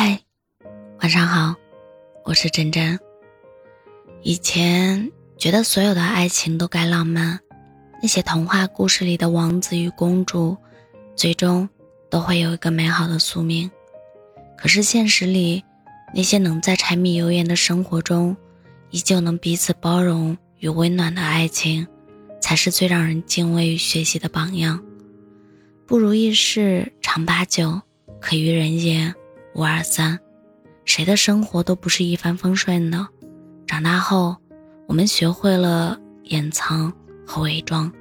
嗨，晚上好，我是真真。以前觉得所有的爱情都该浪漫，那些童话故事里的王子与公主，最终都会有一个美好的宿命。可是现实里，那些能在柴米油盐的生活中，依旧能彼此包容与温暖的爱情，才是最让人敬畏与学习的榜样。不如意事常八九，可于人言五二三。谁的生活都不是一帆风顺的。长大后，我们学会了掩藏和伪装，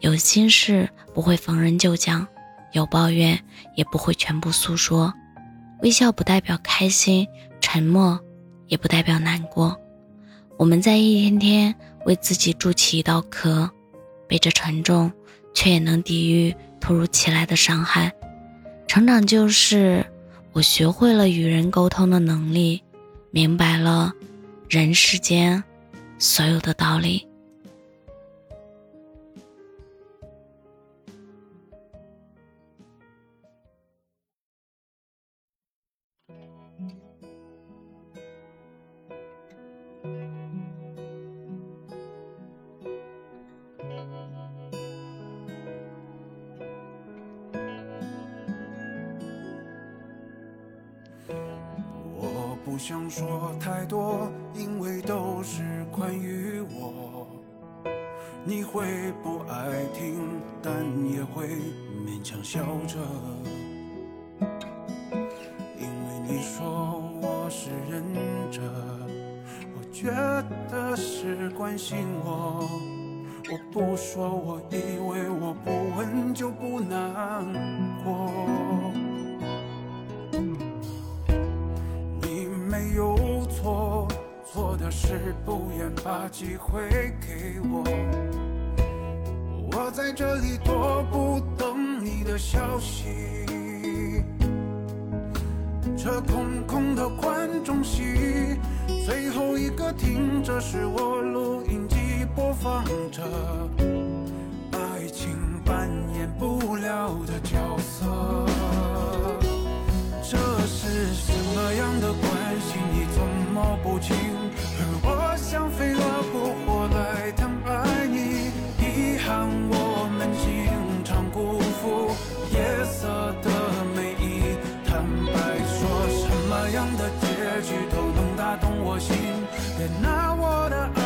有心事不会逢人就讲，有抱怨也不会全部诉说。微笑不代表开心，沉默也不代表难过。我们在一天天为自己筑起一道壳，背着沉重，却也能抵御突如其来的伤害。成长就是我学会了与人沟通的能力，明白了人世间所有的道理。不想说太多，因为都是关于我。你会不爱听，但也会勉强笑着。因为你说我是忍着，我觉得是关心我。我不说，我以为我不问就不难是不愿把机会给我。我在这里踱步，等你的消息。这空空的观众席，最后一个听着是我录音机播放着，爱情扮演不了的角色的结局都能打动我心，别拿我的爱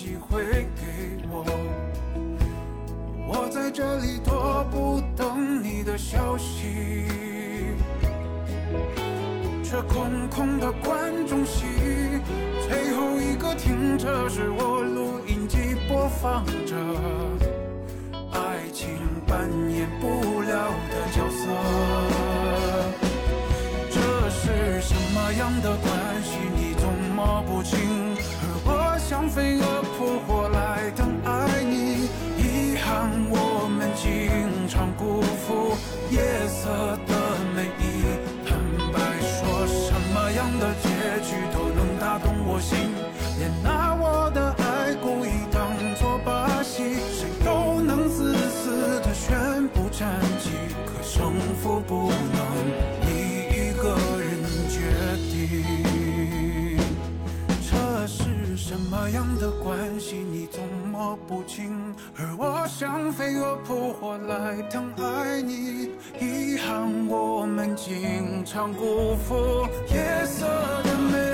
机会给我。我在这里踱步，等你的消息。这空空的观众席，最后一个听着是我录音机播放着，爱情扮演不了的角色。这是什么样的关系？你总摸不清？像飞蛾扑火来疼爱你，遗憾我们经常辜负夜色的美意。坦白说，什么样的结局都能打动我心，别拿我的爱故意当作把戏，谁都能自私的宣布战绩，可胜负不情？而我像飞蛾扑火来疼爱你，遗憾我们经常辜负夜色的美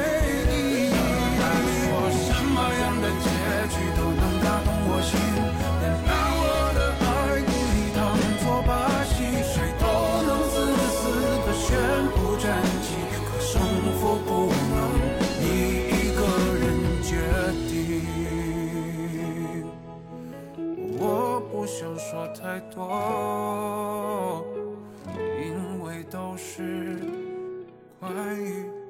说太多，因为都是关于。